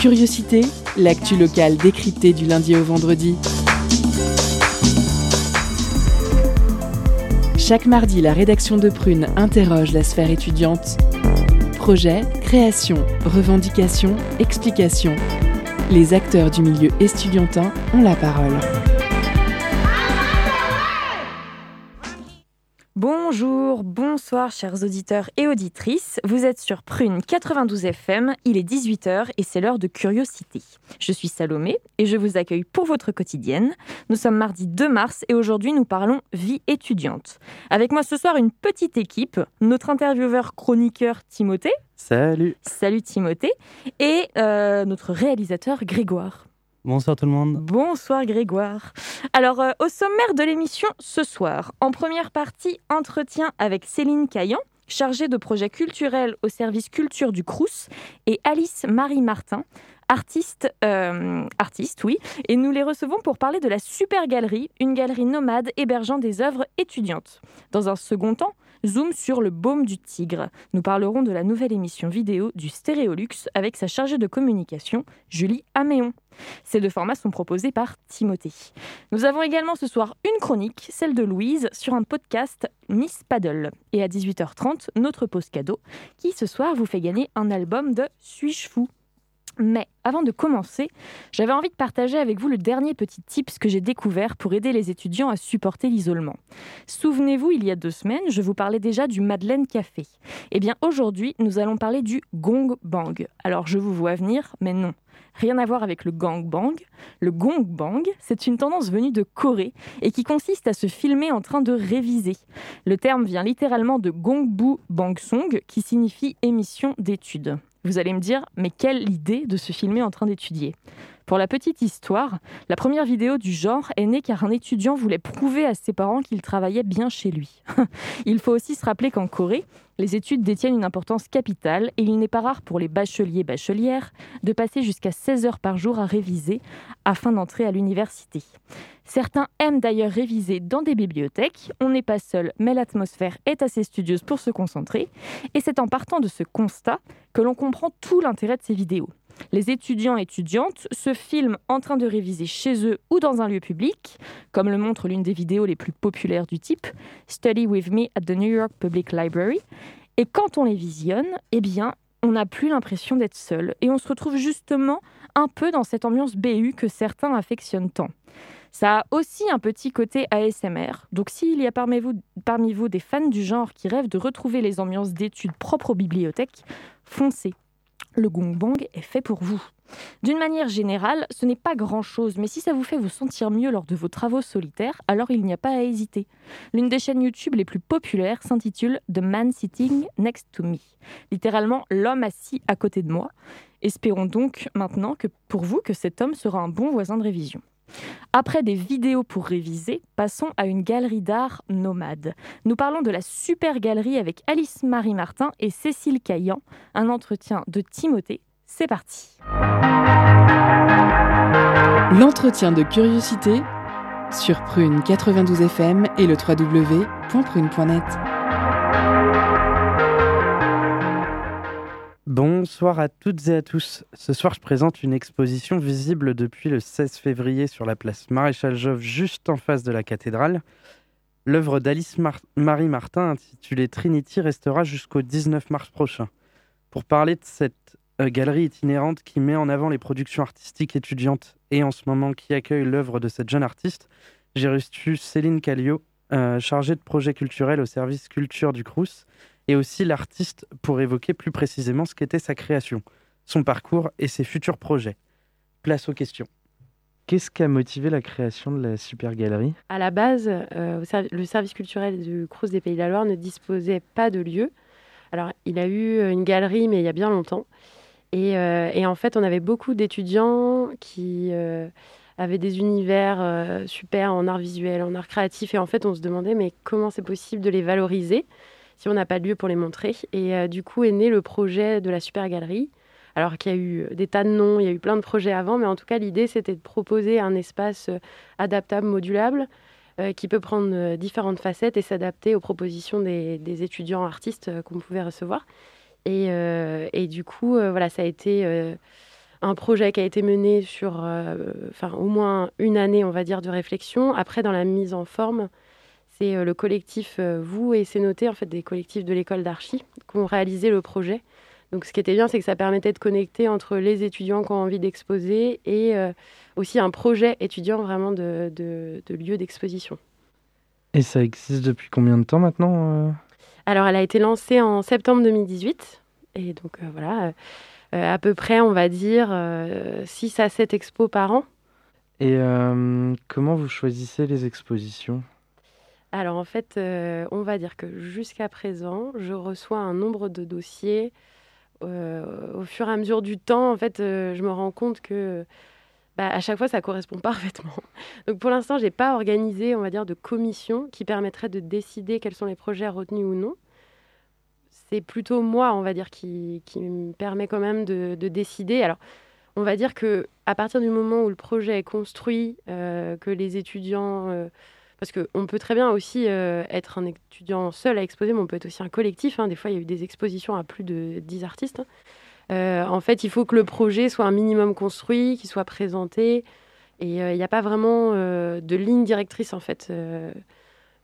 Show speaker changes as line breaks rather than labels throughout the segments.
Curiosité, l'actu locale décryptée du lundi au vendredi. Chaque mardi, la rédaction de Prune interroge la sphère étudiante. Projet, création, revendication, explication. Les acteurs du milieu estudiantin ont la parole.
Bonsoir chers auditeurs et auditrices. Vous êtes sur Prune 92 FM, il est 18h et c'est l'heure de curiosité. Je suis Salomé et je vous accueille pour votre quotidienne. Nous sommes mardi 2 mars et aujourd'hui nous parlons vie étudiante. Avec moi ce soir une petite équipe, notre intervieweur chroniqueur Timothée.
Salut.
Salut Timothée. Et euh, notre réalisateur Grégoire.
Bonsoir tout le monde.
Bonsoir Grégoire. Alors, euh, au sommaire de l'émission ce soir, en première partie, entretien avec Céline Caillan, chargée de projets culturels au service culture du Crous, et Alice Marie Martin, artiste, euh, artiste, oui, et nous les recevons pour parler de la Super Galerie, une galerie nomade hébergeant des œuvres étudiantes. Dans un second temps, zoom sur le baume du tigre. Nous parlerons de la nouvelle émission vidéo du Stéréolux avec sa chargée de communication, Julie Améon. Ces deux formats sont proposés par Timothée. Nous avons également ce soir une chronique, celle de Louise, sur un podcast Miss Paddle. Et à 18h30, notre pause cadeau, qui ce soir vous fait gagner un album de Suis-je fou? Mais avant de commencer, j'avais envie de partager avec vous le dernier petit tips que j'ai découvert pour aider les étudiants à supporter l'isolement. Souvenez-vous, il y a deux semaines, je vous parlais déjà du Madeleine Café. Eh bien, aujourd'hui, nous allons parler du Gong Bang. Alors, je vous vois venir, mais non. Rien à voir avec le gang bang. Le gong bang, c'est une tendance venue de Corée et qui consiste à se filmer en train de réviser. Le terme vient littéralement de Gongbu Bangsong qui signifie émission d'études. Vous allez me dire, mais quelle idée de se filmer en train d'étudier pour la petite histoire, la première vidéo du genre est née car un étudiant voulait prouver à ses parents qu'il travaillait bien chez lui. il faut aussi se rappeler qu'en Corée, les études détiennent une importance capitale et il n'est pas rare pour les bacheliers-bachelières de passer jusqu'à 16 heures par jour à réviser afin d'entrer à l'université. Certains aiment d'ailleurs réviser dans des bibliothèques. On n'est pas seul, mais l'atmosphère est assez studieuse pour se concentrer. Et c'est en partant de ce constat que l'on comprend tout l'intérêt de ces vidéos. Les étudiants et étudiantes se filment en train de réviser chez eux ou dans un lieu public, comme le montre l'une des vidéos les plus populaires du type Study with me at the New York Public Library. Et quand on les visionne, eh bien, on n'a plus l'impression d'être seul et on se retrouve justement un peu dans cette ambiance BU que certains affectionnent tant. Ça a aussi un petit côté ASMR. Donc s'il y a parmi vous, des fans du genre qui rêvent de retrouver les ambiances d'études propres aux bibliothèques, foncez le gongbang est fait pour vous. D'une manière générale, ce n'est pas grand-chose, mais si ça vous fait vous sentir mieux lors de vos travaux solitaires, alors il n'y a pas à hésiter. L'une des chaînes YouTube les plus populaires s'intitule The Man Sitting Next to Me, littéralement l'homme assis à côté de moi. Espérons donc maintenant que pour vous que cet homme sera un bon voisin de révision. Après des vidéos pour réviser, passons à une galerie d'art nomade. Nous parlons de la super galerie avec Alice Marie Martin et Cécile Caillan. Un entretien de Timothée. C'est parti.
L'entretien de curiosité sur Prune 92 FM et le www.prune.net.
Bonsoir à toutes et à tous. Ce soir, je présente une exposition visible depuis le 16 février sur la place Maréchal Jouve, juste en face de la cathédrale. L'œuvre d'Alice Marie Martin, intitulée Trinity, restera jusqu'au 19 mars prochain. Pour parler de cette euh, galerie itinérante qui met en avant les productions artistiques étudiantes et en ce moment qui accueille l'œuvre de cette jeune artiste, j'ai reçu Céline Callio, euh, chargée de projet culturel au service culture du Crous et aussi l'artiste pour évoquer plus précisément ce qu'était sa création, son parcours et ses futurs projets. Place aux questions. Qu'est-ce qui a motivé la création de la Super Galerie
À la base, euh, le service culturel du Crous des Pays de la Loire ne disposait pas de lieu. Alors, il a eu une galerie, mais il y a bien longtemps. Et, euh, en fait, on avait beaucoup d'étudiants qui euh, avaient des univers super en art visuel, en art créatif. Et en fait, on se demandait, mais comment c'est possible de les valoriser? Si on n'a pas de lieu pour les montrer. Et euh, du coup est né le projet de la Super Galerie. Alors qu'il y a eu des tas de noms, il y a eu plein de projets avant, mais en tout cas l'idée c'était de proposer un espace euh, adaptable, modulable, euh, qui peut prendre différentes facettes et s'adapter aux propositions des, étudiants artistes qu'on pouvait recevoir. Et, et du coup, voilà, ça a été un projet qui a été mené sur enfin, au moins une année, on va dire, de réflexion. Après, dans la mise en forme, c'est le collectif Vous et C'est Noté, en fait, des collectifs de l'école d'archi, qui ont réalisé le projet. Donc, ce qui était bien, c'est que ça permettait de connecter entre les étudiants qui ont envie d'exposer et aussi un projet étudiant vraiment de, de, de lieu d'exposition.
Et ça existe depuis combien de temps maintenant
Alors, elle a été lancée en septembre 2018. Et donc, voilà euh, à peu près, on va dire, 6 euh, à 7 expos par an.
Et euh, comment vous choisissez les expositions?
Alors en fait, on va dire que jusqu'à présent, je reçois un nombre de dossiers. au fur et à mesure du temps, en fait, je me rends compte que bah, à chaque fois, ça correspond parfaitement. Donc pour l'instant, je n'ai pas organisé, on va dire, de commission qui permettrait de décider quels sont les projets retenus ou non c'est plutôt moi, on va dire, qui, me permet quand même de, décider. Alors, on va dire que à partir du moment où le projet est construit, euh, que les étudiants, euh, parce qu'on peut très bien aussi euh, être un étudiant seul à exposer, mais on peut être aussi un collectif. Hein. Des fois, il y a eu des expositions à plus de 10 artistes. Hein. en fait, il faut que le projet soit un minimum construit, qu'il soit présenté, et il n'y a pas vraiment de ligne directrice en fait.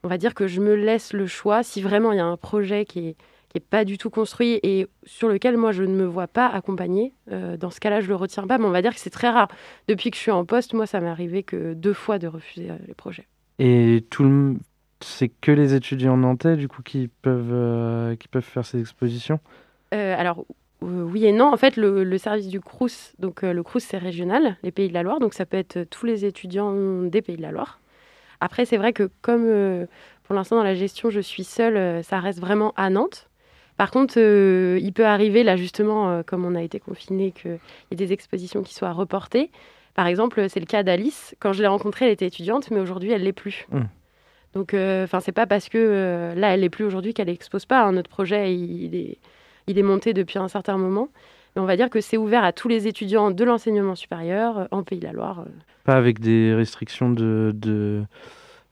on va dire que je me laisse le choix si vraiment il y a un projet qui est qui n'est pas du tout construit et sur lequel moi je ne me vois pas accompagner. Euh, dans ce cas-là, je le retiens pas, mais on va dire que c'est très rare. Depuis que je suis en poste, moi, ça m'est arrivé que deux fois de refuser euh, les projets.
Et tout c'est que les étudiants nantais, du coup, qui peuvent, euh, qui peuvent faire ces expositions?
Alors, oui et non. En fait, le, service du CRUS, donc le CRUS, c'est régional, les Pays de la Loire, donc ça peut être tous les étudiants des Pays de la Loire. Après, c'est vrai que comme pour l'instant dans la gestion, je suis seule, ça reste vraiment à Nantes. Par contre, euh, il peut arriver, là justement, euh, comme on a été confiné, qu'il y ait des expositions qui soient reportées. Par exemple, c'est le cas d'Alice. Quand je l'ai rencontrée, elle était étudiante, mais aujourd'hui, elle l'est plus. Mmh. Donc, euh, enfin, c'est pas parce que là, elle l'est plus aujourd'hui qu'elle n'expose pas. Notre projet, il, est, il est monté depuis un certain moment. Mais on va dire que c'est ouvert à tous les étudiants de l'enseignement supérieur en Pays de la Loire.
Pas avec des restrictions de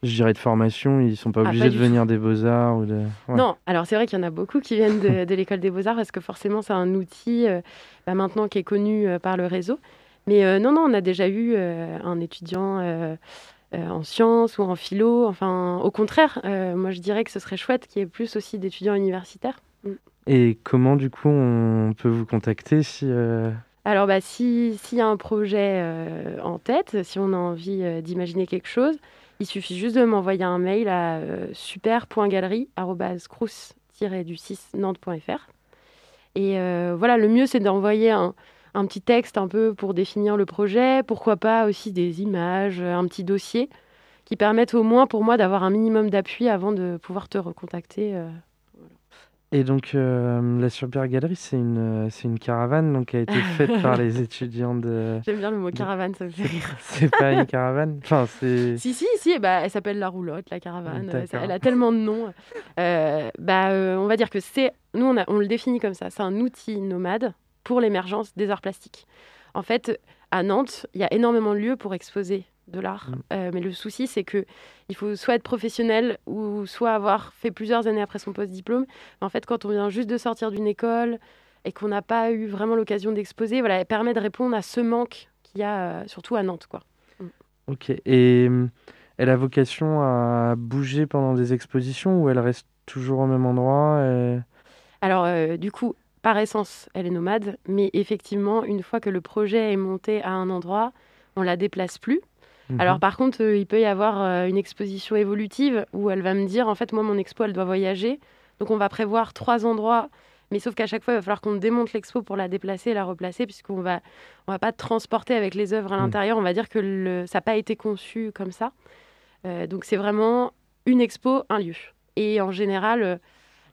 je dirais de formation, ils sont pas ah, obligés de venir des beaux-arts ou de...
Non, alors c'est vrai qu'il y en a beaucoup qui viennent de, l'école des beaux-arts parce que forcément c'est un outil euh, bah, maintenant qui est connu euh, par le réseau. Mais euh, non, non, on a déjà eu un étudiant en sciences ou en philo. Enfin, au contraire, moi je dirais que ce serait chouette qu'il y ait plus aussi d'étudiants universitaires. Mm.
Et comment du coup on peut vous contacter si...
Alors, bah, s'il y a un projet en tête, si on a envie d'imaginer quelque chose, il suffit juste de m'envoyer un mail à euh, super.galerie.crous-du6nantes.fr. Et euh, voilà, le mieux, c'est d'envoyer un, un, petit texte un peu pour définir le projet, pourquoi pas aussi des images, un petit dossier qui permettent au moins pour moi d'avoir un minimum d'appui avant de pouvoir te recontacter. Euh,
et donc, euh, la Super Galerie, c'est une, euh, c'est une caravane donc, qui a été faite par les étudiants de.
J'aime bien le mot caravane, ça me fait rire.
c'est pas une caravane? Enfin, c'est...
Si, si, si, bah, elle s'appelle la roulotte, la caravane. elle a tellement de noms. Euh, bah, on va dire que c'est. Nous, on, a, on le définit comme ça. C'est un outil nomade pour l'émergence des arts plastiques. En fait, à Nantes, il y a énormément de lieux pour exposer de l'art. Mm. Euh, mais le souci, c'est que il faut soit être professionnel ou soit avoir fait plusieurs années après son post-diplôme. En fait, quand on vient juste de sortir d'une école et qu'on n'a pas eu vraiment l'occasion d'exposer, voilà, elle permet de répondre à ce manque qu'il y a, euh, surtout à Nantes. Quoi.
Mm. Ok. Et euh, elle a vocation à bouger pendant des expositions ou elle reste toujours au même endroit
Alors, du coup, par essence, elle est nomade, mais effectivement, une fois que le projet est monté à un endroit, on la déplace plus. Alors mhm. par contre, euh, il peut y avoir euh, une exposition évolutive où elle va me dire, en fait, moi, mon expo, elle doit voyager. Donc on va prévoir trois endroits, mais sauf qu'à chaque fois, il va falloir qu'on démonte l'expo pour la déplacer et la replacer, puisqu'on va, on va pas transporter avec les œuvres à mhm. l'intérieur. On va dire que le, ça n'a pas été conçu comme ça. Euh, donc c'est vraiment une expo, un lieu. Et en général,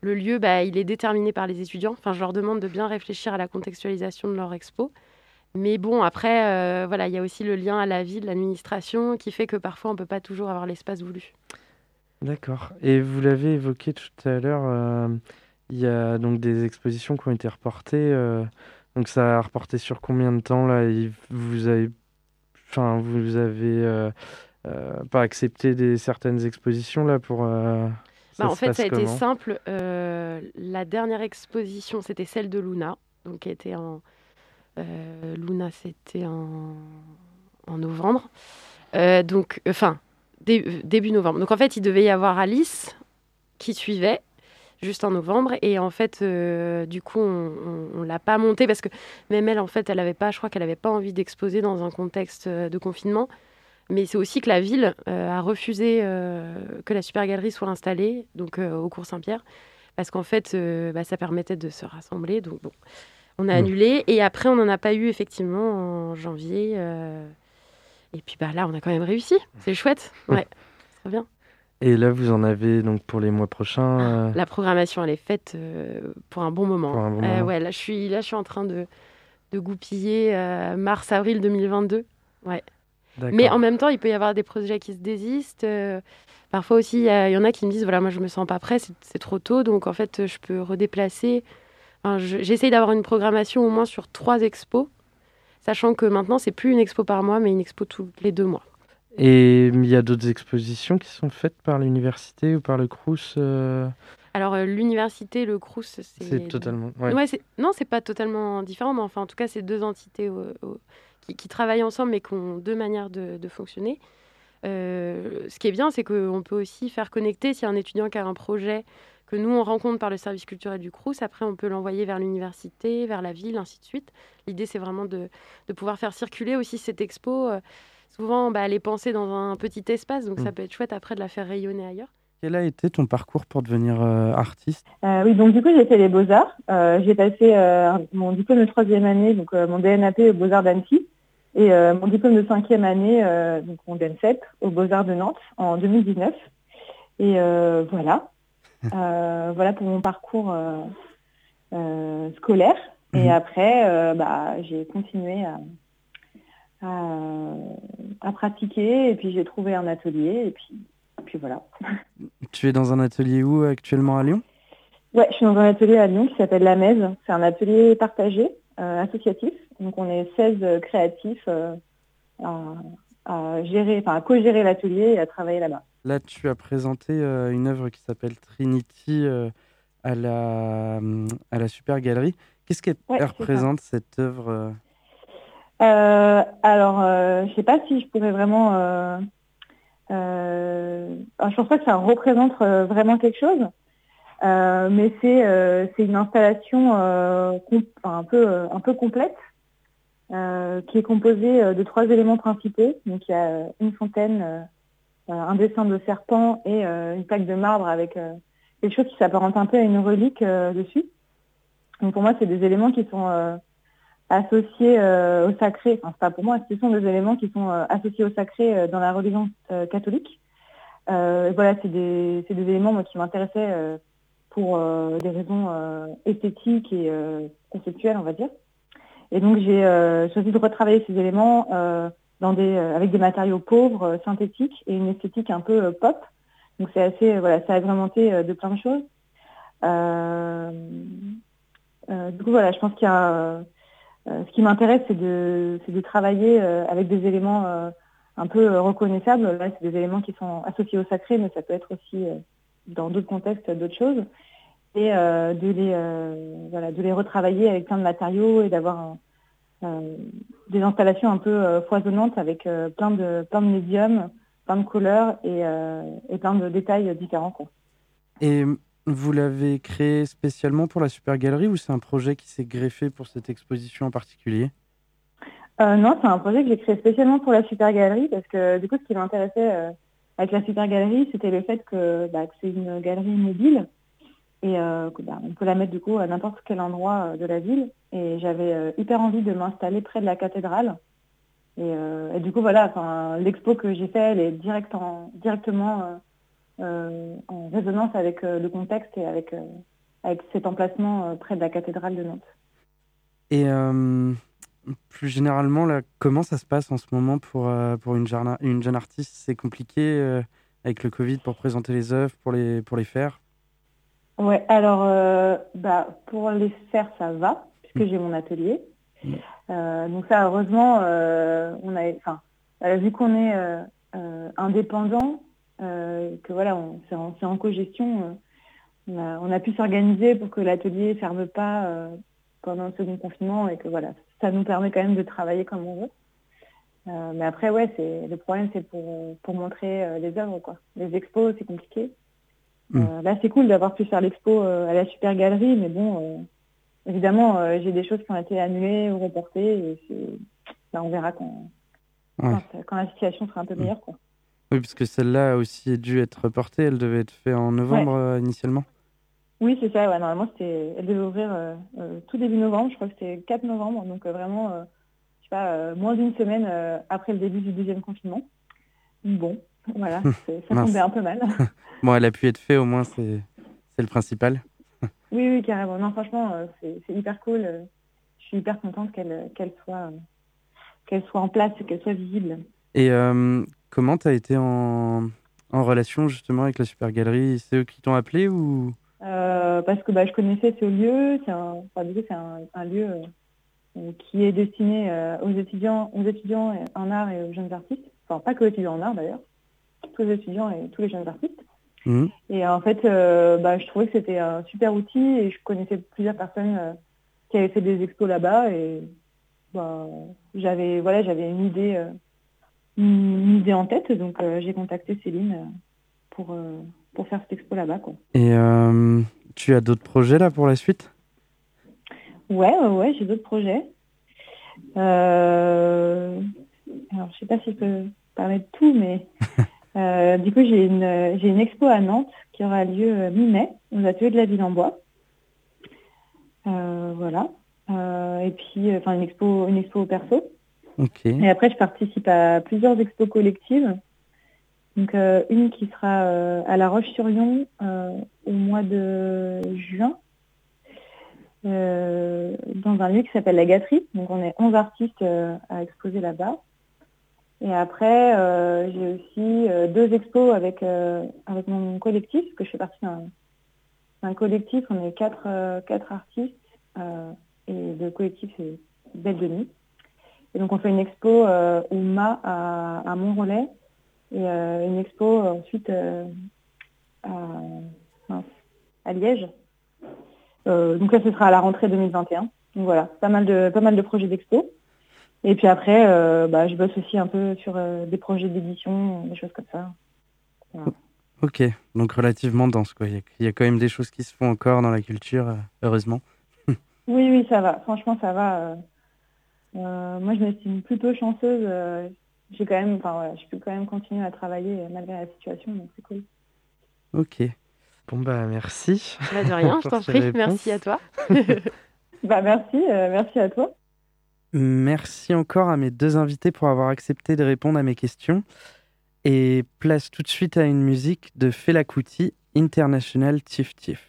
le lieu, bah, il est déterminé par les étudiants. Enfin, je leur demande de bien réfléchir à la contextualisation de leur expo. Mais bon, après, euh, voilà, il y a aussi le lien à la vie de l'administration qui fait que parfois on ne peut pas toujours avoir l'espace voulu.
D'accord. Et vous l'avez évoqué tout à l'heure, euh, il y a donc des expositions qui ont été reportées. Euh, donc ça a reporté sur combien de temps là Vous avez, pas accepté certaines expositions là pour
bah, En fait, ça a été simple. la dernière exposition, c'était celle de Luna, donc qui était en. Luna, c'était en... en novembre. donc, enfin, début novembre. Donc en fait, il devait y avoir Alice qui suivait juste en novembre. Et en fait, euh, du coup, on, ne l'a pas montée parce que même elle, en fait, elle avait pas, je crois qu'elle avait pas envie d'exposer dans un contexte euh, de confinement. Mais c'est aussi que la ville euh, a refusé que la super galerie soit installée, donc au cours Saint-Pierre, parce qu'en fait, bah, ça permettait de se rassembler. Donc bon, on a mmh. annulé. Et après, on n'en a pas eu effectivement en janvier. Et puis bah là, on a quand même réussi. C'est chouette. Ouais, très bien.
Et là, vous en avez donc pour les mois prochains
euh La programmation, elle est faite euh, pour un bon moment. Euh, ouais, là, je suis là, je suis en train de, de goupiller mars-avril 2022. Ouais. Mais en même temps, il peut y avoir des projets qui se désistent. parfois aussi, il y, en a qui me disent voilà, moi, je me sens pas prêt, c'est trop tôt, donc en fait, je peux redéplacer. Enfin, J'essaye d'avoir une programmation au moins sur trois expos, sachant que maintenant, c'est plus une expo par mois, mais une expo tous les deux mois.
Et il y a d'autres expositions qui sont faites par l'université ou par le Crous euh
Alors euh, l'université, le Crous, c'est...
C'est totalement...
Ouais. ouais non, c'est pas totalement différent, mais enfin en tout cas c'est deux entités qui, travaillent ensemble mais qui ont deux manières de, fonctionner. Euh, ce qui est bien, c'est qu'on peut aussi faire connecter si un étudiant qui a un projet que nous on rencontre par le service culturel du Crous, après on peut l'envoyer vers l'université, vers la ville, ainsi de suite. L'idée c'est vraiment de, de, pouvoir faire circuler aussi cette expo souvent, bah, elle est pensée dans un petit espace, donc ça mm. peut être chouette après de la faire rayonner ailleurs.
Quel a été ton parcours pour devenir euh, artiste?
Euh, Oui, donc du coup, j'ai fait les Beaux-Arts. Euh, j'ai passé mon diplôme de troisième année, donc mon DNAP aux Beaux-Arts d'Annecy, et mon diplôme de cinquième année, donc mon DN7, aux Beaux-Arts de Nantes en 2019. Et voilà. voilà pour mon parcours scolaire. Et mhm. après, bah, j'ai continué à, à, pratiquer et puis j'ai trouvé un atelier et puis, puis voilà.
Tu es dans un atelier où actuellement à Lyon?
Ouais, je suis dans un atelier à Lyon qui s'appelle La Mèze. C'est un atelier partagé, euh, associatif. Donc on est 16 créatifs euh, à, gérer, enfin à co-gérer l'atelier et à travailler là-bas.
Là, tu as présenté euh, une œuvre qui s'appelle Trinity à la à la Super Galerie. Qu'est-ce qu'elle représente cette œuvre
euh, alors, euh, je sais pas si je pourrais vraiment. Euh, euh, je pense pas que ça représente euh, vraiment quelque chose, euh, mais c'est c'est une installation un peu un peu complète qui est composée de trois éléments principaux. Donc il y a une fontaine, un dessin de serpent et une plaque de marbre avec quelque chose qui s'apparente un peu à une relique dessus. Donc pour moi, c'est des éléments qui sont associés euh, au sacré, enfin c'est pas pour moi, ce sont des éléments qui sont euh, associés au sacré euh, dans la religion catholique. voilà, c'est des, des, éléments qui m'intéressaient pour des raisons esthétiques et conceptuelles, on va dire. Et donc j'ai choisi de retravailler ces éléments dans des, avec des matériaux pauvres, synthétiques et une esthétique un peu pop. Donc c'est assez, voilà, ça a agrémenté de plein de choses. du coup voilà, je pense qu'il y a euh, ce qui m'intéresse, c'est de, de, travailler euh, avec des éléments euh, un peu reconnaissables. Là, c'est des éléments qui sont associés au sacré, mais ça peut être aussi dans d'autres contextes d'autres choses. Et de, les, voilà, de les retravailler avec plein de matériaux et d'avoir des installations un peu foisonnantes avec plein, de, plein de médiums, plein de couleurs et, et plein de détails différents. Quoi.
Et vous l'avez créé spécialement pour la Super Galerie ou c'est un projet qui s'est greffé pour cette exposition en particulier?
Euh, Non, c'est un projet que j'ai créé spécialement pour la Super Galerie parce que du coup, ce qui m'intéressait euh, avec la Super Galerie, c'était le fait que, bah, c'est une galerie mobile et euh, bah, on peut la mettre du coup à n'importe quel endroit de la ville. Et j'avais hyper envie de m'installer près de la cathédrale. Et, du coup, voilà, l'expo que j'ai fait, elle est direct en, directement euh, en résonance avec euh, le contexte et avec, euh, avec cet emplacement près de la cathédrale de Nantes.
Et plus généralement, là, comment ça se passe en ce moment pour, pour une, jeune, une jeune artiste? C'est compliqué avec le Covid pour présenter les œuvres, pour les, pour les faire?
Ouais, alors bah, pour les faire, ça va, puisque mm. j'ai mon atelier. Mm. donc ça, heureusement, on a, vu qu'on est indépendant, que voilà, c'est en, en co-gestion. On a, pu s'organiser pour que l'atelier ne ferme pas pendant le second confinement et que voilà, ça nous permet quand même de travailler comme on veut. Euh, mais après, ouais, c'est le problème, c'est pour, pour montrer euh, les œuvres, quoi. Les expos, c'est compliqué. Mm. Euh, là, c'est cool d'avoir pu faire l'expo à la Super Galerie, mais bon, évidemment, j'ai des choses qui ont été annulées ou reportées, et bah, on verra quand, quand, la situation sera un peu mm. meilleure, quoi.
Oui, parce que celle-là a aussi dû être reportée, elle devait être faite en novembre initialement.
Oui, c'est ça, ouais, normalement, elle devait ouvrir tout début novembre, je crois que c'était 4 novembre, donc vraiment pas, euh, moins d'une semaine euh, après le début du deuxième confinement. Bon, voilà, ça tombait un peu mal.
bon, elle a pu être faite, au moins, c'est le principal.
oui, oui, carrément. Non, franchement, euh, c'est hyper cool. Je suis hyper contente qu'elle qu'elle soit, qu'elle soit en place, qu'elle soit visible.
Et comment tu as été en, en, relation justement avec la Super Galerie C'est eux qui t'ont appelé ou?
Parce que bah, je connaissais ce lieu. C'est un, un, un, lieu euh, qui est destiné euh, aux étudiants, aux étudiants en art et aux jeunes artistes. Enfin, pas que aux étudiants en art d'ailleurs, tous les étudiants et tous les jeunes artistes. Mmh. Et en fait, euh, bah, je trouvais que c'était un super outil et je connaissais plusieurs personnes qui avaient fait des expos là-bas et bah, j'avais voilà, j'avais une idée, une idée en tête, donc j'ai contacté Céline pour pour faire cette expo là-bas.
Et tu as d'autres projets là pour la suite?
Ouais, ouais, j'ai d'autres projets. Euh... Alors, je sais pas si je peux parler de tout, mais euh, du coup, j'ai une, j'ai une expo à Nantes qui aura lieu euh, mi-mai aux ateliers de la ville en bois. Euh, voilà. Euh, et puis, enfin, une expo, une expo perso.
Okay.
Et après, je participe à plusieurs expos collectives. Donc, une qui sera à La Roche-sur-Yon au mois de juin dans un lieu qui s'appelle La Gâterie. Donc on est 11 artistes à exposer là-bas. Et après, euh, j'ai aussi deux expos avec, avec mon collectif, parce que je fais partie d'un collectif. On est quatre, quatre artistes. et le collectif, c'est Belle de Nuit. Et donc on fait une expo au MA à, à Montrelais et une expo ensuite à, à Liège. Euh, donc ça, ce sera à la rentrée 2021. Donc voilà, pas mal de, pas mal de projets d'expo. Et puis après, euh, bah, je bosse aussi un peu sur euh, des projets d'édition, des choses comme ça.
Ok, donc relativement dense. Quoi. Il, y a, quand même des choses qui se font encore dans la culture, heureusement.
oui, oui, ça va. Franchement, ça va. moi, je m'estime plutôt chanceuse. j'ai quand même, enfin voilà, je peux quand même continuer à travailler malgré la situation, donc c'est cool.
Ok. Bon, bah merci.
Bah, de rien, je t'en prie. Merci à toi.
bah, merci, euh, merci à toi.
Merci encore à mes deux invités pour avoir accepté de répondre à mes questions. Et place tout de suite à une musique de Fela Kuti, International Tif Tif.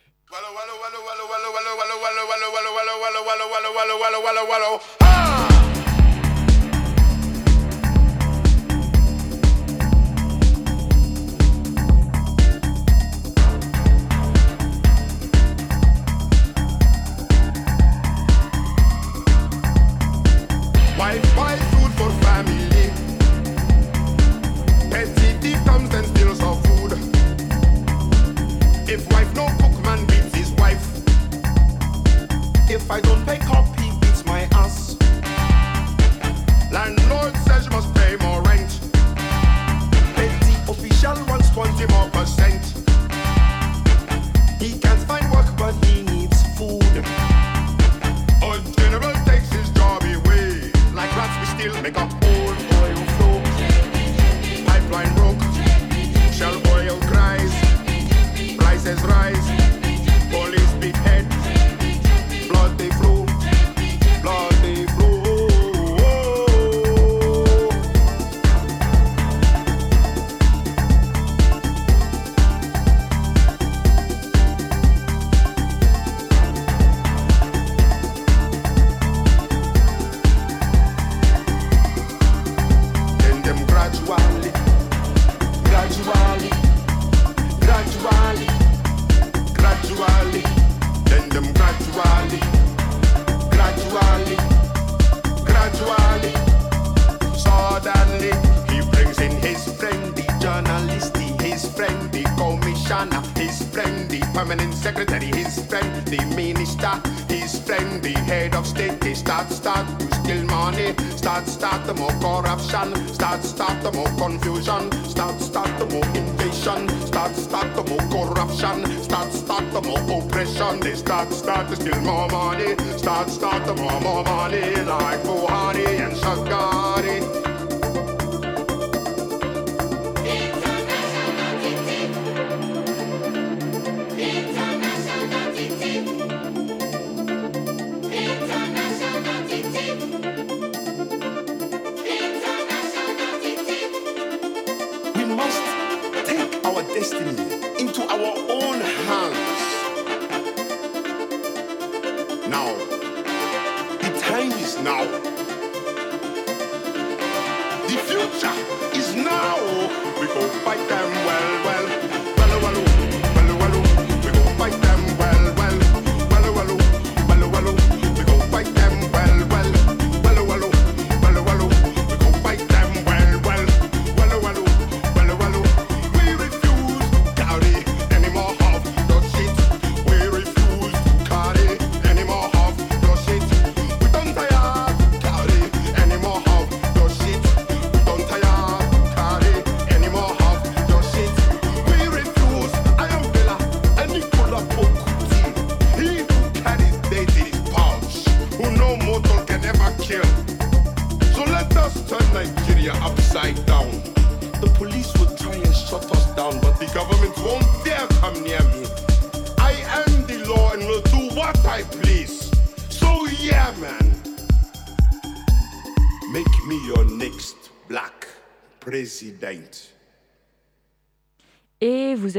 If wife no cook, man beats his wife. If I don't pay cop, he beats my ass. Landlord says you must pay more rent. Petty official wants 20 more percent. He can now. The future is now. We go fight them well, well, well,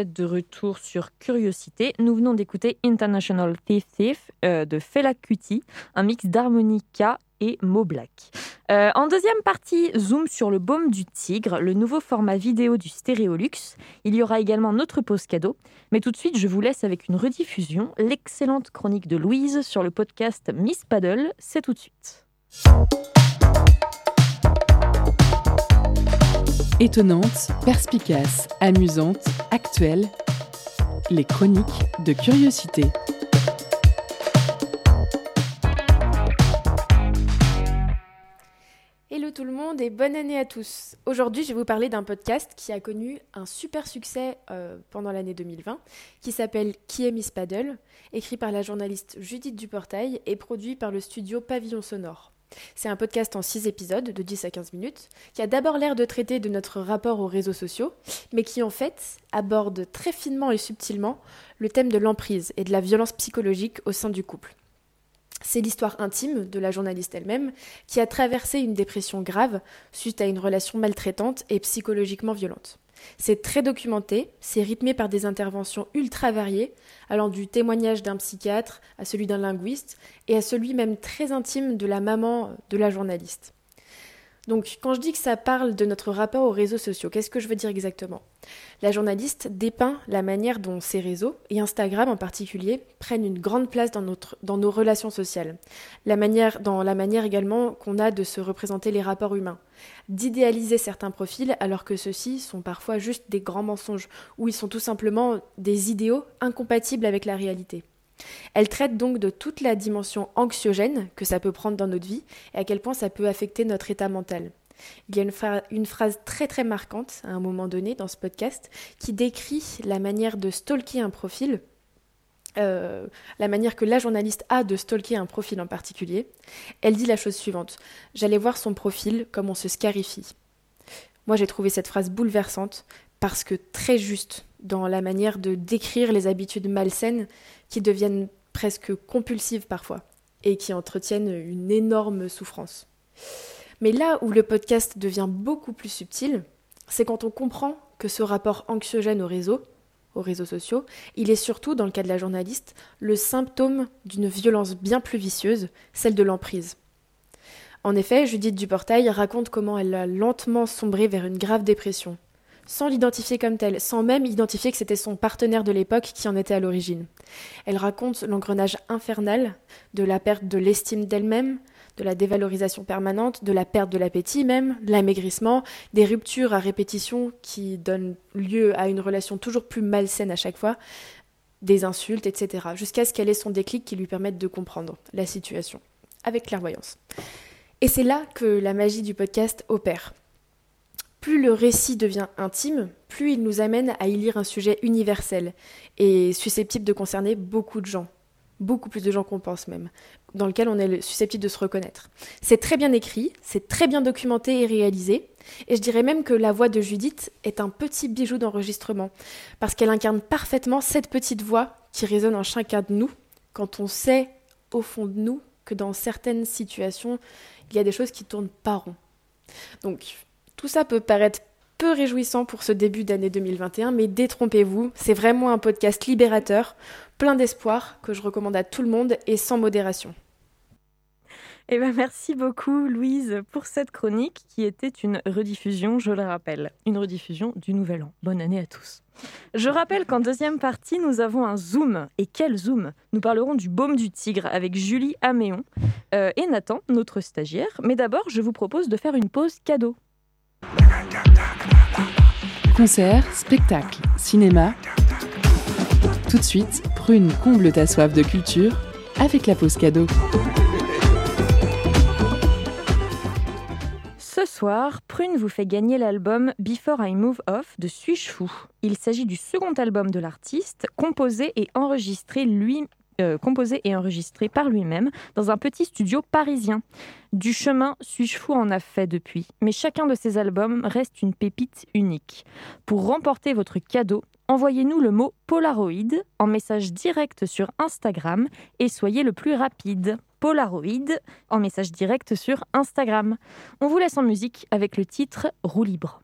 de retour sur Curiosité. Nous venons d'écouter International Thief Thief euh, de Fela Kuti, un mix d'harmonica et mots black. Euh, en deuxième partie, zoom sur le baume du tigre, le nouveau format vidéo du Stéréolux. Il y aura également notre pause cadeau. Mais tout de suite, je vous laisse avec une rediffusion, l'excellente chronique de Louise sur le podcast Miss Paddle. C'est tout de suite.
Étonnante, perspicace, amusante, actuelle, les chroniques de curiosité.
Hello tout le monde et bonne année à tous. Aujourd'hui, je vais vous parler d'un podcast qui a connu un super succès euh, pendant l'année 2020, qui s'appelle Qui est Miss Paddle, écrit par la journaliste Judith Duportail et produit par le studio Pavillon Sonore. C'est un podcast en 6 épisodes de 10 à 15 minutes, qui a d'abord l'air de traiter de notre rapport aux réseaux sociaux, mais qui en fait aborde très finement et subtilement le thème de l'emprise et de la violence psychologique au sein du couple. C'est l'histoire intime de la journaliste elle-même qui a traversé une dépression grave suite à une relation maltraitante et psychologiquement violente. C'est très documenté, c'est rythmé par des interventions ultra variées, allant du témoignage d'un psychiatre à celui d'un linguiste et à celui même très intime de la maman de la journaliste. Donc quand je dis que ça parle de notre rapport aux réseaux sociaux, qu'est-ce que je veux dire exactement? La journaliste dépeint la manière dont ces réseaux, et Instagram en particulier, prennent une grande place dans, nos relations sociales. La manière, dans la manière également qu'on a de se représenter les rapports humains. D'idéaliser certains profils alors que ceux-ci sont parfois juste des grands mensonges, ou ils sont tout simplement des idéaux incompatibles avec la réalité. Elle traite donc de toute la dimension anxiogène que ça peut prendre dans notre vie et à quel point ça peut affecter notre état mental. Il y a une, phra- une phrase très très marquante à un moment donné dans ce podcast qui décrit la manière de stalker un profil, euh, la manière que la journaliste a de stalker un profil en particulier. Elle dit la chose suivante J'allais voir son profil comme on se scarifie. Moi j'ai trouvé cette phrase bouleversante parce que très juste dans la manière de décrire les habitudes malsaines qui deviennent presque compulsives parfois et qui entretiennent une énorme souffrance. Mais là où le podcast devient beaucoup plus subtil, c'est quand on comprend que ce rapport anxiogène au réseau, aux réseaux sociaux, il est surtout, dans le cas de la journaliste, le symptôme d'une violence bien plus vicieuse, celle de l'emprise. En effet, Judith Duportail raconte comment elle a lentement sombré vers une grave dépression, sans l'identifier comme telle, sans même identifier que c'était son partenaire de l'époque qui en était à l'origine. Elle raconte l'engrenage infernal de la perte de l'estime d'elle-même, de la dévalorisation permanente, de la perte de l'appétit même, de l'amaigrissement, des ruptures à répétition qui donnent lieu à une relation toujours plus malsaine à chaque fois. des insultes, etc. Jusqu'à ce qu'elle ait son déclic qui lui permette de comprendre la situation avec clairvoyance. Et c'est là que la magie du podcast opère. Plus le récit devient intime, plus il nous amène à y lire un sujet universel et susceptible de concerner beaucoup de gens, beaucoup plus de gens qu'on pense même, dans lequel on est susceptible de se reconnaître. C'est très bien écrit, c'est très bien documenté et réalisé, et je dirais même que la voix de Judith est un petit bijou d'enregistrement, parce qu'elle incarne parfaitement cette petite voix qui résonne en chacun de nous, quand on sait au fond de nous que dans certaines situations, il y a des choses qui tournent pas rond. Donc, tout ça peut paraître peu réjouissant pour ce début d'année 2021, mais détrompez-vous, c'est vraiment un podcast libérateur, plein d'espoir, que je recommande à tout le monde et sans modération.
Eh ben, merci beaucoup Louise pour cette chronique qui était une rediffusion, je le rappelle, une rediffusion du Nouvel An. Bonne année à tous. Je rappelle qu'en deuxième partie, nous avons un zoom. Et quel zoom? Nous parlerons du baume du tigre avec Julie Améon euh, et Nathan, notre stagiaire. Mais d'abord, je vous propose de faire une pause cadeau.
Concert, spectacle, cinéma. Tout de suite, Prune comble ta soif de culture avec la pause cadeau.
Ce soir, Prune vous fait gagner l'album Before I Move Off de Suis Fou. Il s'agit du second album de l'artiste, composé et enregistré lui euh, composé et enregistré par lui-même dans un petit studio parisien. Du chemin, Suis-je fou en a fait depuis, mais chacun de ces albums reste une pépite unique. Pour remporter votre cadeau, envoyez-nous le mot Polaroid en message direct sur Instagram et soyez le plus rapide. Polaroid en message direct sur Instagram. On vous laisse en musique avec le titre Roue libre.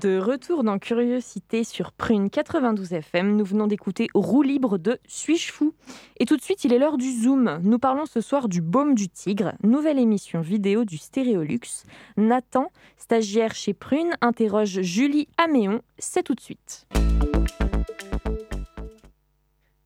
De retour dans Curiosité sur Prune 92 FM, nous venons d'écouter Roue libre de Suis-je fou? Et tout de suite, il est l'heure du Zoom. Nous parlons ce soir du Baume du Tigre, nouvelle émission vidéo du Stéréolux. Nathan, stagiaire chez Prune, interroge Julie Améon. C'est tout de suite.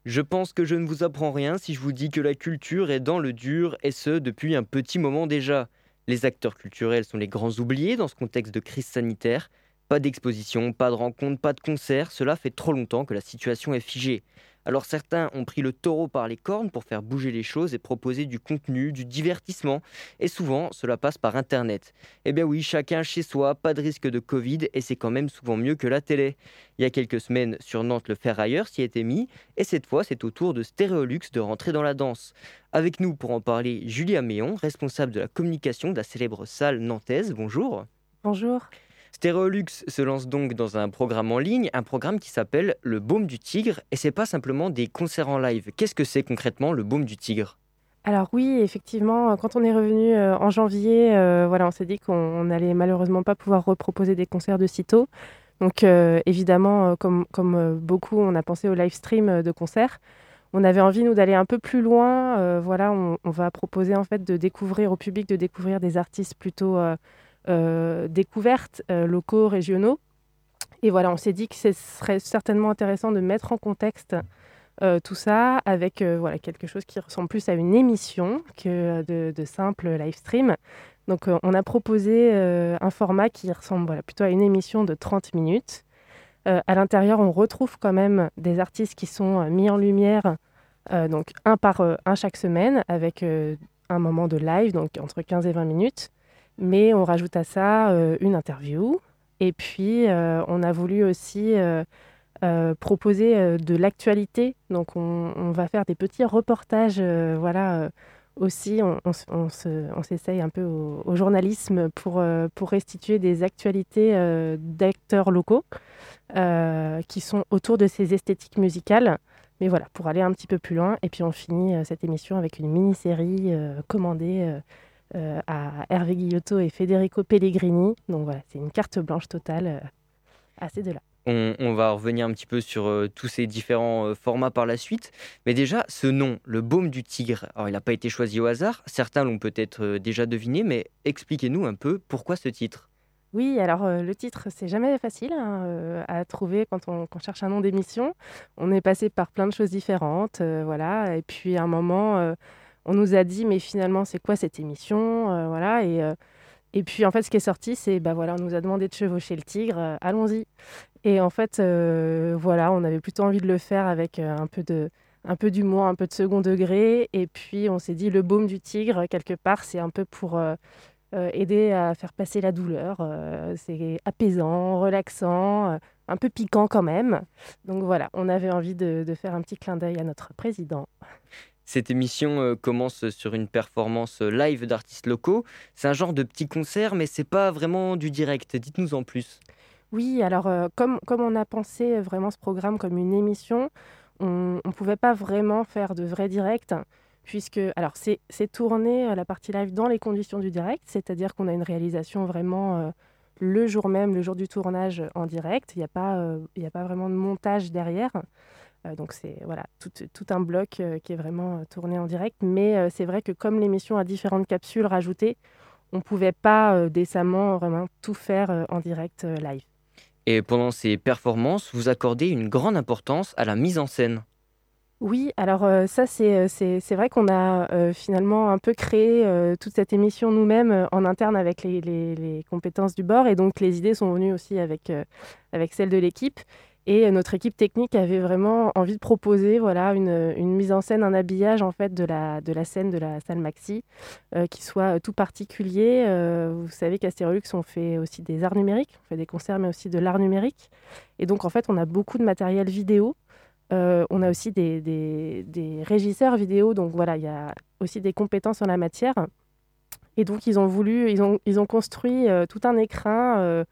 Je pense que je ne vous apprends rien si je vous dis que la culture est dans le dur, et ce depuis un petit moment déjà. Les acteurs culturels sont les grands oubliés dans ce contexte de crise sanitaire. Pas d'exposition, pas de rencontres, pas de concerts, cela fait trop longtemps que la situation est figée. Alors certains ont pris le taureau par les cornes pour faire bouger les choses et proposer du contenu, du divertissement, et souvent cela passe par Internet. Eh bien oui, chacun chez soi, pas de risque de Covid, et c'est quand même souvent mieux que la télé. Il y a quelques semaines, sur Nantes, le ferrailleur s'y était mis, et cette fois c'est au tour de Stéréolux de rentrer dans la danse. Avec nous pour en parler, Julia Méon, responsable de la communication de la célèbre salle nantaise. Bonjour.
Bonjour.
Stéréolux se lance donc dans un programme en ligne, un programme qui s'appelle le Baume du Tigre, et c'est pas simplement des concerts en live. Qu'est-ce que c'est concrètement le Baume du Tigre?
Alors oui, effectivement, quand on est revenu euh, en janvier, euh, voilà, on s'est dit qu'on n'allait malheureusement pas pouvoir reproposer des concerts de sitôt. Donc euh, évidemment, comme, beaucoup, on a pensé au live stream de concerts. On avait envie, nous, d'aller un peu plus loin. Voilà, on, on va proposer en fait de découvrir au public, de découvrir des artistes plutôt découvertes, euh, locaux, régionaux. Et voilà, on s'est dit que ce serait certainement intéressant de mettre en contexte euh, tout ça avec euh, voilà, quelque chose qui ressemble plus à une émission que de, de simple live stream. Donc euh, on a proposé euh, un format qui ressemble voilà, plutôt à une émission de 30 minutes. Euh, à l'intérieur, on retrouve quand même des artistes qui sont euh, mis en lumière, euh, donc un par euh, un chaque semaine, avec euh, un moment de live, donc entre 15 et 20 minutes. Mais on rajoute à ça euh, une interview. Et puis, euh, on a voulu aussi euh, proposer de l'actualité. Donc, on, va faire des petits reportages. voilà, aussi, on, s'essaye un peu au, journalisme pour, restituer des actualités d'acteurs locaux qui sont autour de ces esthétiques musicales. Mais voilà, pour aller un petit peu plus loin. Et puis, on finit cette émission avec une mini-série commandée. Euh, à Hervé Guillotto et Federico Pellegrini. Donc voilà, c'est une carte blanche totale euh, à ces deux-là.
on, on va revenir un petit peu sur euh, tous ces différents euh, formats par la suite. Mais déjà, ce nom, le Baume du Tigre, alors il n'a pas été choisi au hasard. Certains l'ont peut-être euh, déjà deviné, mais expliquez-nous un peu pourquoi ce titre.
Oui, alors le titre, c'est jamais facile hein, à trouver quand on, quand on cherche un nom d'émission. On est passé par plein de choses différentes, voilà. Et puis à un moment, on nous a dit, mais finalement, c'est quoi cette émission Euh, Voilà. Et, euh, et puis en fait, ce qui est sorti, c'est, bah voilà, on nous a demandé de chevaucher le tigre, euh, allons-y. Et en fait, voilà, on avait plutôt envie de le faire avec un peu de un peu d'humour, un peu de second degré. Et puis on s'est dit, le baume du tigre, quelque part, c'est un peu pour aider à faire passer la douleur. c'est apaisant, relaxant, un peu piquant quand même. Donc voilà, on avait envie de, de faire un petit clin d'œil à notre président.
Cette émission euh, commence sur une performance euh, live d'artistes locaux. C'est un genre de petit concert, mais c'est pas vraiment du direct. Dites-nous en plus.
Oui, alors euh, comme, comme on a pensé vraiment ce programme comme une émission, on ne pouvait pas vraiment faire de vrai direct, puisque alors c'est c'est tourné la partie live dans les conditions du direct, c'est-à-dire qu'on a une réalisation vraiment le jour même, le jour du tournage en direct. Il n'y a, a pas vraiment de montage derrière. Euh, donc c'est voilà tout, tout un bloc euh, qui est vraiment euh, tourné en direct. Mais c'est vrai que comme l'émission a différentes capsules rajoutées, on ne pouvait pas décemment vraiment tout faire en direct live.
Et pendant ces performances, vous accordez une grande importance à la mise en scène.
Oui, alors euh, ça, c'est, c'est, c'est vrai qu'on a euh, finalement un peu créé euh, toute cette émission nous-mêmes en interne avec les, les- les compétences du bord. Et donc, les idées sont venues aussi avec, avec celles de l'équipe. Et euh, notre équipe technique avait vraiment envie de proposer voilà, une, une mise en scène, un habillage en fait, de, la, scène de la salle Maxi euh, qui soit tout particulier. Euh, vous savez qu'à Stérolux, on fait aussi des arts numériques, on fait des concerts, mais aussi de l'art numérique. Et donc, en fait, on a beaucoup de matériel vidéo. Euh, on a aussi des, régisseurs vidéo, donc voilà, il y a aussi des compétences en la matière. Et donc, ils ont voulu, ils ont, construit euh, tout un écran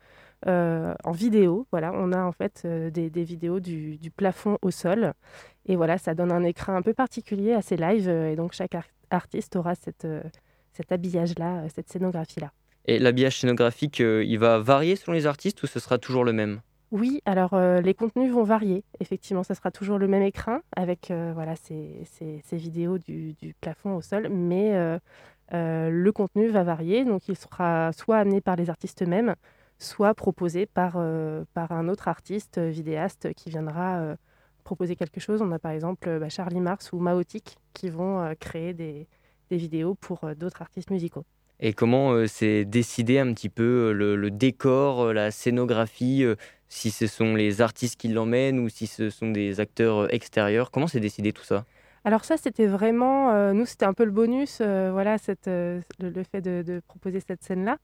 euh, en vidéo. Voilà, on a en fait euh, des, des vidéos du, du plafond au sol. Et voilà, ça donne un écran un peu particulier à ces lives. euh, Et donc, chaque ar- artiste aura cette, cet habillage-là, cette scénographie-là.
Et l'habillage scénographique, il va varier selon les artistes ou ce sera toujours le même?
Oui, alors euh, les contenus vont varier. Effectivement, ça sera toujours le même écran avec euh, voilà, ces, ces- ces vidéos du, du plafond au sol, mais euh, le contenu va varier. Donc, il sera soit amené par les artistes eux-mêmes, soit proposé par, euh, par un autre artiste euh, vidéaste qui viendra euh, proposer quelque chose. On a par exemple bah, Charlie Mars ou Maotic qui vont créer des, des vidéos pour d'autres artistes musicaux.
Et comment euh, c'est décidé un petit peu le, le décor, la scénographie, euh, si ce sont les artistes qui l'emmènent ou si ce sont des acteurs extérieurs? Comment c'est décidé tout ça?
Alors ça, c'était vraiment, euh, nous, c'était un peu le bonus, voilà, cette, le, le fait de, de proposer cette scène-là.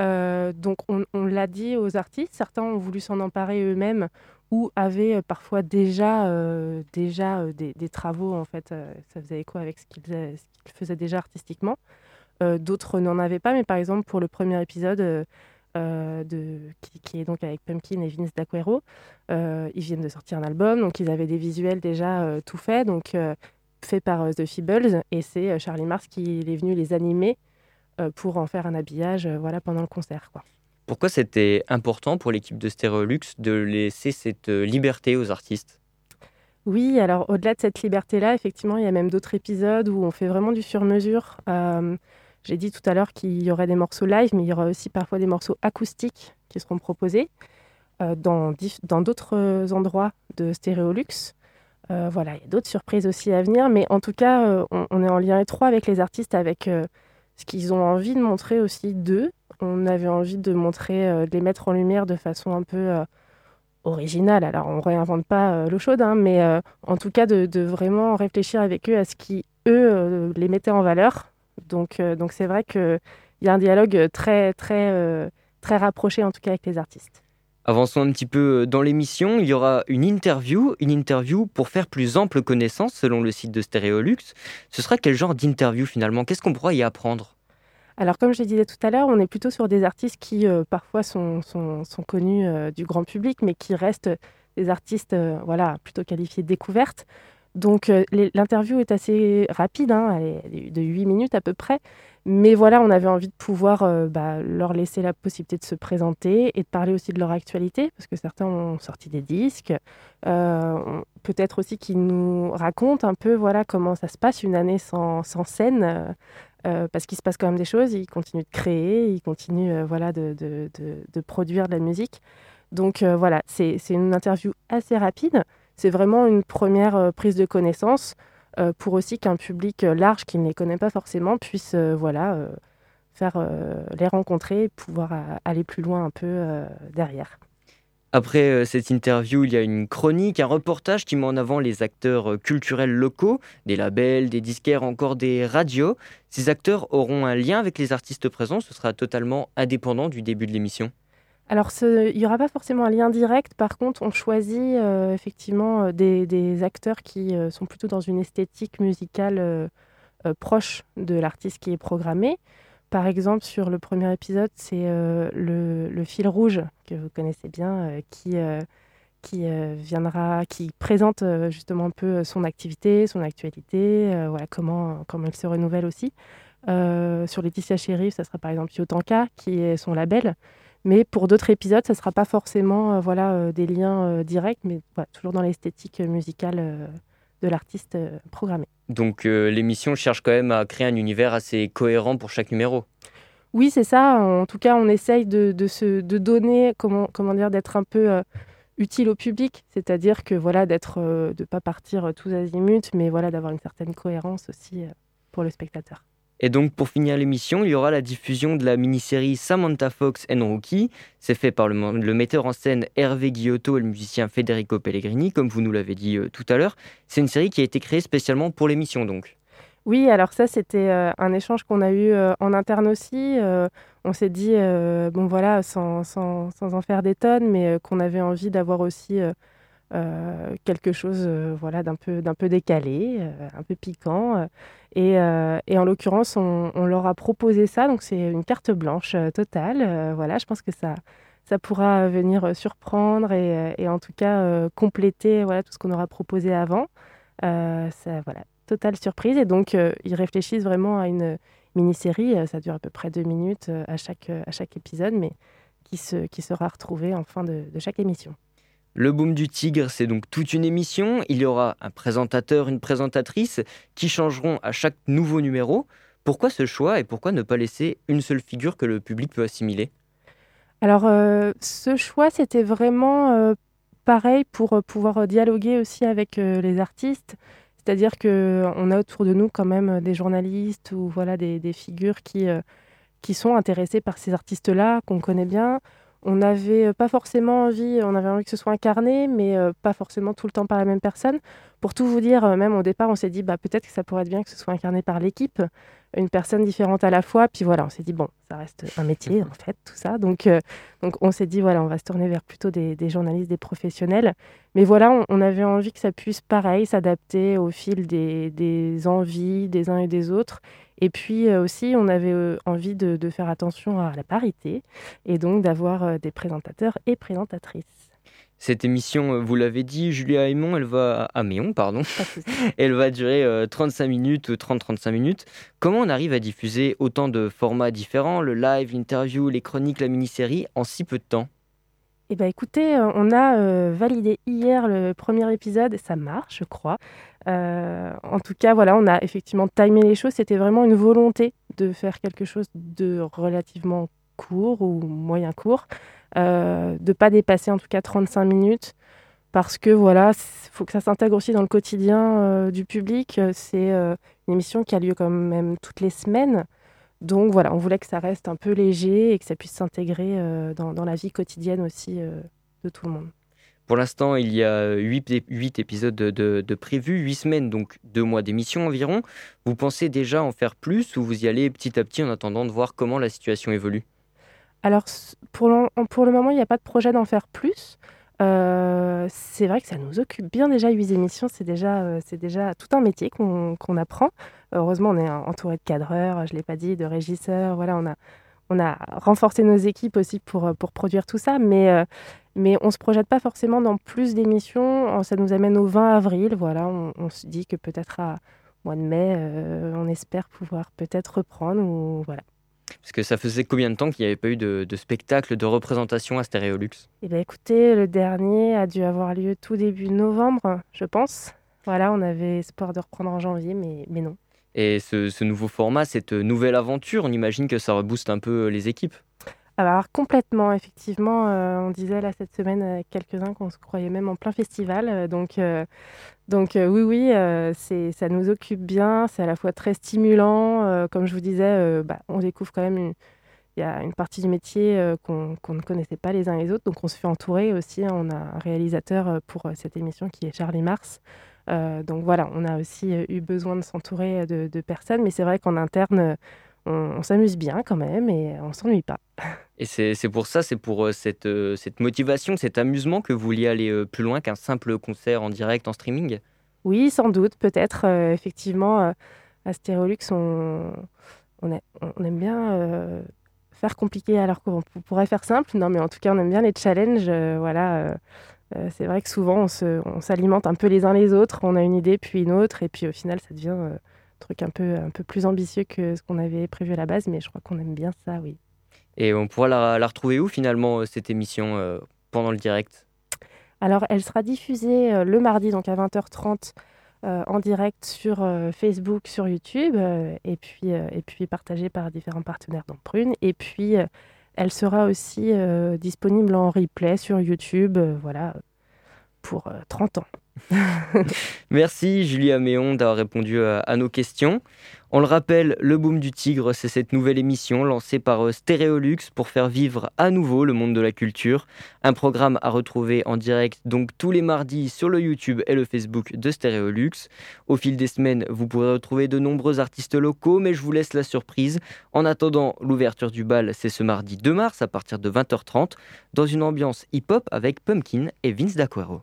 Euh, donc on, l'a dit aux artistes, certains ont voulu s'en emparer eux-mêmes ou avaient euh, parfois déjà, euh, déjà des, travaux, en fait, ça faisait écho avec ce qu'ils faisaient, déjà artistiquement. D'autres n'en avaient pas, mais par exemple pour le premier épisode, de, qui, qui est donc avec Pumpkin et Vince D'Aquero, ils viennent de sortir un album, donc ils avaient des visuels déjà tout faits. Donc fait par The Feebles et c'est Charlie Mars qui est venu les animer pour en faire un habillage euh, voilà, pendant le concert. Quoi.
Pourquoi c'était important pour l'équipe de Stereolux de laisser cette euh, liberté aux artistes?
Oui, alors au-delà de cette liberté-là, effectivement, il y a même d'autres épisodes où on fait vraiment du sur-mesure. Euh, J'ai dit tout à l'heure qu'il y aurait des morceaux live, mais il y aura aussi parfois des morceaux acoustiques qui seront proposés euh, dans d'autres endroits de Stéréolux. Euh, voilà, il y a d'autres surprises aussi à venir, mais en tout cas, euh, on, on est en lien étroit avec les artistes, avec euh, ce qu'ils ont envie de montrer aussi d'eux. On avait envie de montrer, euh, de les mettre en lumière de façon un peu euh, originale. Alors, on réinvente pas euh, l'eau chaude, hein, mais en tout cas, de, vraiment réfléchir avec eux à ce qui, eux, les mettait en valeur. Donc, c'est vrai qu'il y a un dialogue très, très, très rapproché, en tout cas, avec les artistes.
Avançons un petit peu euh, dans l'émission, il y aura une interview, une interview pour faire plus ample connaissance selon le site de Stereolux. Ce sera quel genre d'interview finalement? Qu'est-ce qu'on pourra y apprendre?
Alors, comme je le disais tout à l'heure, on est plutôt sur des artistes qui, euh, parfois, sont, sont, connus euh, du grand public, mais qui restent des artistes voilà, plutôt qualifiés découvertes. Donc, euh, l'interview est assez rapide, hein, elle est- de 8 minutes à peu près. Mais voilà, on avait envie de pouvoir euh, bah, leur laisser la possibilité de se présenter et de parler aussi de leur actualité, parce que certains ont sorti des disques. Euh, Peut-être aussi qu'ils nous racontent un peu voilà, comment ça se passe une année sans, scène. parce qu'il se passe quand même des choses, ils continuent de créer, ils continuent voilà, de, produire de la musique. Donc voilà, c'est une interview assez rapide. C'est vraiment une première euh, prise de connaissance euh, pour aussi qu'un public euh, large qui ne les connaît pas forcément puisse voilà, faire les rencontrer et pouvoir aller plus loin un peu derrière.
Après cette interview, il y a une chronique, un reportage qui met en avant les acteurs culturels locaux, des labels, des disquaires, encore des radios. Ces acteurs auront un lien avec les artistes présents, ce sera totalement indépendant du début de l'émission.
Alors, il n'y aura pas forcément un lien direct. Par contre, on choisit euh, effectivement euh, des, acteurs qui euh, sont plutôt dans une esthétique musicale proche de l'artiste qui est programmé. Par exemple, sur le premier épisode, c'est le, fil rouge que vous connaissez bien, qui, viendra, qui présente justement un peu son activité, son actualité, comment comment elle se renouvelle aussi. Sur Laetitia Sheriff, ça sera par exemple Yotanka, qui est son label. Mais pour d'autres épisodes, ça ne sera pas forcément euh, voilà, euh, des liens euh, directs, mais voilà, toujours dans l'esthétique musicale de l'artiste programmé.
Donc euh, l'émission cherche quand même à créer un univers assez cohérent pour chaque numéro.
Oui, c'est ça. En tout cas, on essaye de, de se de donner, comment, comment dire, d'être un peu euh, utile au public, c'est-à-dire que voilà, d'être, euh, de pas partir tous azimuts, mais voilà, d'avoir une certaine cohérence aussi pour le spectateur.
Et donc pour finir l'émission, il y aura la diffusion de la mini-série Samantha Fox and Rookie. C'est fait par le, metteur en scène Hervé Guillotto et le musicien Federico Pellegrini, comme vous nous l'avez dit euh, tout à l'heure. C'est une série qui a été créée spécialement pour l'émission donc.
Oui, alors ça, c'était euh, un échange qu'on a eu euh, en interne aussi. On s'est dit, bon voilà, sans, sans, sans en faire des tonnes, mais qu'on avait envie d'avoir aussi euh, quelque chose euh, voilà, d'un peu, peu décalé, euh, un peu piquant. et, et en l'occurrence, on, leur a proposé ça, donc c'est une carte blanche totale. Voilà, je pense que ça, ça pourra venir surprendre et, et en tout cas compléter voilà, tout ce qu'on aura proposé avant. Ça, voilà, totale surprise. Et donc, ils réfléchissent vraiment à une mini-série. Ça dure à peu près deux minutes à chaque, à chaque épisode, mais qui, se, qui sera retrouvée en fin de, de chaque émission.
Le Boom du Tigre, c'est donc toute une émission. Il y aura un présentateur, une présentatrice qui changeront à chaque nouveau numéro. Pourquoi ce choix et pourquoi ne pas laisser une seule figure que le public peut assimiler?
Alors, euh, ce choix, c'était vraiment euh, pareil pour euh, pouvoir dialoguer aussi avec les artistes. C'est-à-dire qu'on a autour de nous quand même des journalistes ou voilà, des, des figures qui, qui sont intéressés par ces artistes-là, qu'on connaît bien. On n'avait pas forcément envie, on avait envie que ce soit incarné, mais euh, pas forcément tout le temps par la même personne. Pour tout vous dire, euh, même au départ, on s'est dit bah, peut-être que ça pourrait être bien que ce soit incarné par l'équipe, une personne différente à la fois. Puis voilà, on s'est dit bon, ça reste un métier en fait, tout ça. Donc, euh, donc on s'est dit voilà, on va se tourner vers plutôt des, journalistes, des professionnels. Mais voilà, on, avait envie que ça puisse pareil s'adapter au fil des envies des uns et des autres. Et puis euh, aussi, on avait euh, envie de, de faire attention à la parité et donc d'avoir euh, des présentateurs et présentatrices.
Cette émission, vous l'avez dit, Julia Aymon, elle va à Méon, pardon. Elle va durer euh, 35 minutes, 30-35 minutes. Comment on arrive à diffuser autant de formats différents, le live, l'interview, les chroniques, la mini-série, en si peu de temps?
Eh bien, écoutez, euh, on a euh, validé hier le premier épisode ça marche, je crois. Euh, en tout cas, voilà, on a effectivement timé les choses. C'était vraiment une volonté de faire quelque chose de relativement court ou moyen court, de pas dépasser en tout cas 35 minutes. Parce que voilà, il faut que ça s'intègre aussi dans le quotidien du public. C'est une émission qui a lieu quand même toutes les semaines. Donc voilà, on voulait que ça reste un peu léger et que ça puisse s'intégrer euh, dans, dans la vie quotidienne aussi euh, de tout le monde.
Pour l'instant, il y a 8, épisodes de, de, de prévus, 8 semaines, donc 2 mois d'émission environ. Vous pensez déjà en faire plus ou vous y allez petit à petit en attendant de voir comment la situation évolue?
Alors, pour le moment, il n'y a pas de projet d'en faire plus. Euh, c'est vrai que ça nous occupe bien déjà, 8 émissions, c'est déjà, euh, déjà tout un métier qu'on apprend. Heureusement, on est entouré de cadreurs, je ne l'ai pas dit, de régisseurs. Voilà, on a, on a renforcé nos équipes aussi pour, euh, pour produire tout ça, mais, mais on ne se projette pas forcément dans plus d'émissions. Ça nous amène au 20 avril. Voilà, on, on se dit que peut-être à mois de mai, on espère pouvoir peut-être reprendre. Ou, voilà.
Parce que ça faisait combien de temps qu'il n'y avait pas eu de, de spectacle, de représentation à Stéréolux
Eh bien, écoutez, le dernier a dû avoir lieu tout début novembre, je pense. Voilà, on avait espoir de reprendre en janvier, mais, mais non.
Et ce, ce nouveau format, cette nouvelle aventure, on imagine que ça rebooste un peu les équipes?
Alors, complètement, effectivement, euh, on disait là cette semaine avec quelques-uns qu'on se croyait même en plein festival. euh, donc, euh, donc euh, oui, oui, euh, c'est, ça nous occupe bien, c'est à la fois très stimulant. euh, comme je vous disais, euh, bah, on découvre quand même une. Y a une partie du métier qu'on ne connaissait pas les uns les autres, donc on se fait entourer aussi. hein. On a un réalisateur pour cette émission qui est Charlie Mars. Donc voilà, on a aussi eu besoin de s'entourer de, de personnes, mais c'est vrai qu'en interne, on, on s'amuse bien quand même et on s'ennuie pas.
Et c'est pour ça, c'est pour euh, cette, euh, cette motivation, cet amusement que vous vouliez aller euh, plus loin qu'un simple concert en direct, en streaming?
Oui, sans doute, peut-être. euh, effectivement, à Stérolux, on, on, a- on aime bien euh, faire compliqué alors qu'on pourrait faire simple. Non, mais en tout cas, on aime bien les challenges. euh, voilà, c'est vrai que souvent, on s'alimente un peu les uns les autres. On a une idée, puis une autre, et puis au final, ça devient truc un peu, un peu plus ambitieux que ce qu'on avait prévu à la base. Mais je crois qu'on aime bien ça, oui.
Et on pourra la, la retrouver où finalement, euh, cette émission, euh, pendant le direct?
Alors, elle sera diffusée euh, le mardi, donc à 20h30, euh, en direct sur euh, Facebook, sur YouTube, euh, et, puis, et puis partagée par différents partenaires, dont Prune. Et puis, elle sera aussi disponible en replay sur YouTube, voilà, pour euh, 30 ans.
Merci Julie Améon d'avoir répondu à, à nos questions. On le rappelle, Le Boom du Tigre, c'est cette nouvelle émission lancée par euh, Stéréolux pour faire vivre à nouveau le monde de la culture. Un programme à retrouver en direct donc tous les mardis sur le YouTube et le Facebook de Stéréolux. Au fil des semaines, vous pourrez retrouver de nombreux artistes locaux, mais je vous laisse la surprise. En attendant, l'ouverture du bal, c'est ce mardi 2 mars à partir de 20h30 dans une ambiance hip-hop avec Pumpkin et Vince D'Aquero.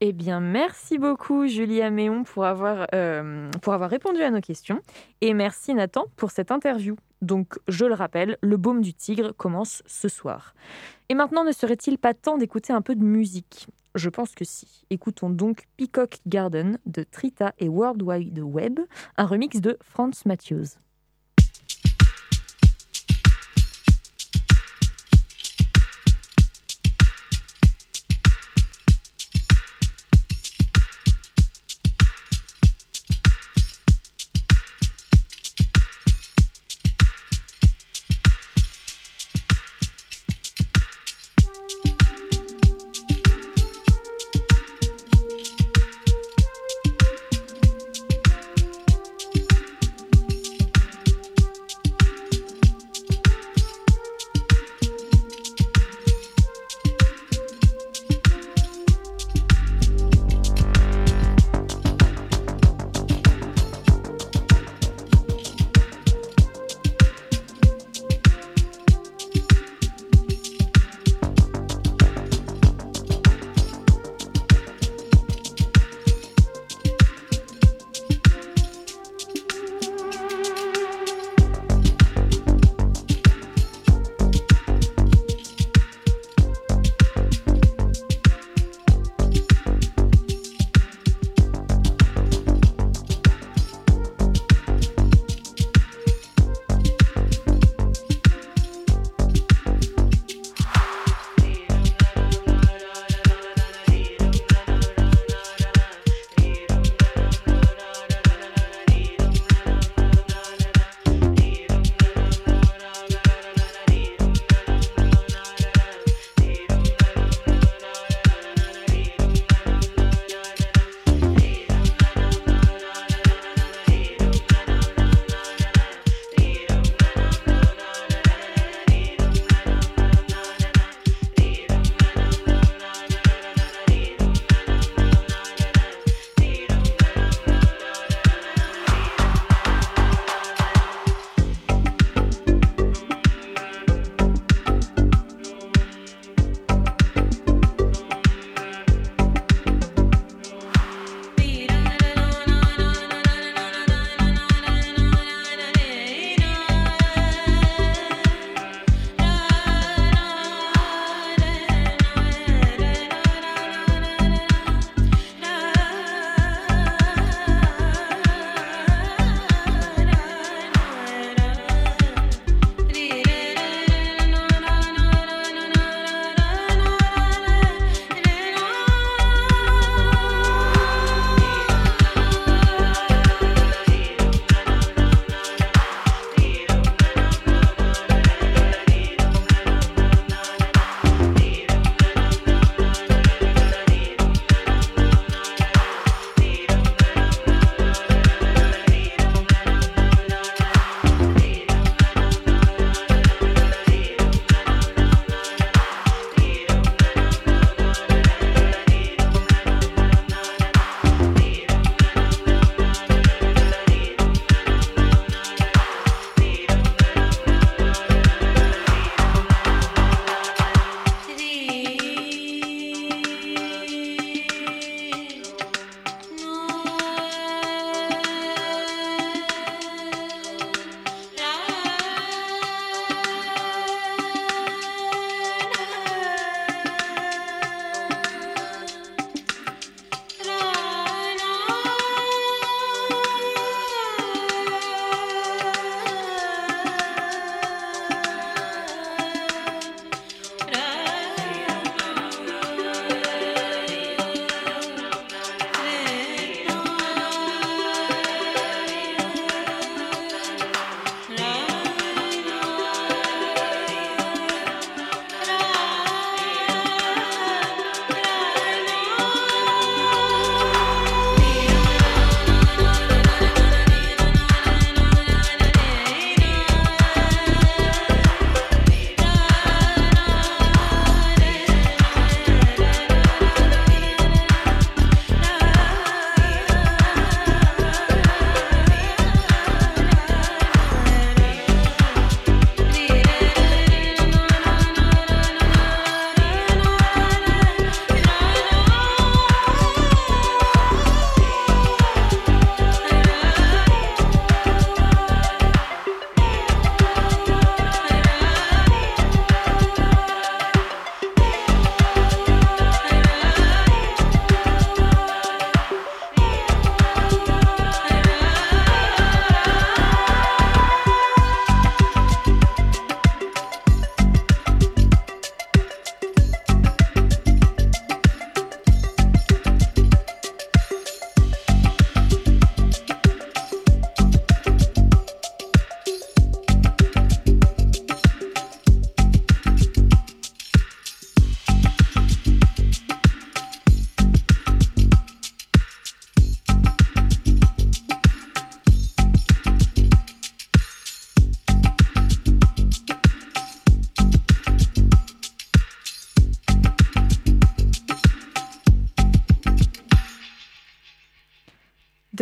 Eh bien, merci beaucoup Julie Améon pour avoir, euh, pour avoir répondu à nos questions. Et merci Nathan pour cette interview. Donc, je le rappelle, le baume du tigre commence ce soir. Et maintenant, ne serait-il pas temps d'écouter un peu de musique? Je pense que si. Écoutons donc Peacock Garden de Trita et World Wide Web, un remix de Franz Matthews.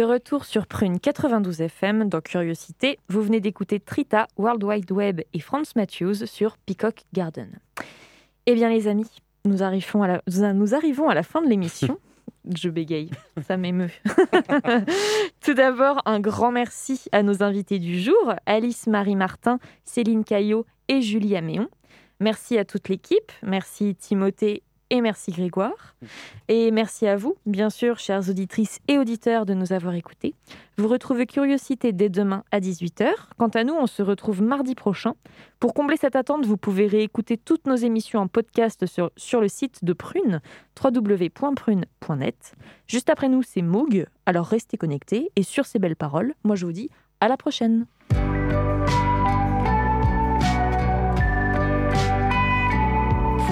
Retour sur Prune 92 FM dans Curiosité, vous venez d'écouter Trita, World Wide Web et Franz Matthews sur Peacock Garden. Eh bien les amis, nous arrivons à la, nous arrivons à la fin de l'émission. Je bégaye, ça m'émeut. Tout d'abord, un grand merci à nos invités du jour, Alice Marie Martin, Céline Caillot et Julie Améon. Merci à toute l'équipe, merci Timothée et merci Grégoire. Et merci à vous, bien sûr, chères auditrices et auditeurs, de nous avoir écoutés. Vous retrouvez Curiosité dès demain à 18h. Quant à nous, on se retrouve mardi prochain. Pour combler cette attente, vous pouvez réécouter toutes nos émissions en podcast sur, le site de Prune, www.prune.net. Juste après nous, c'est Moog, alors restez connectés. Et sur ces belles paroles, moi je vous dis à la prochaine.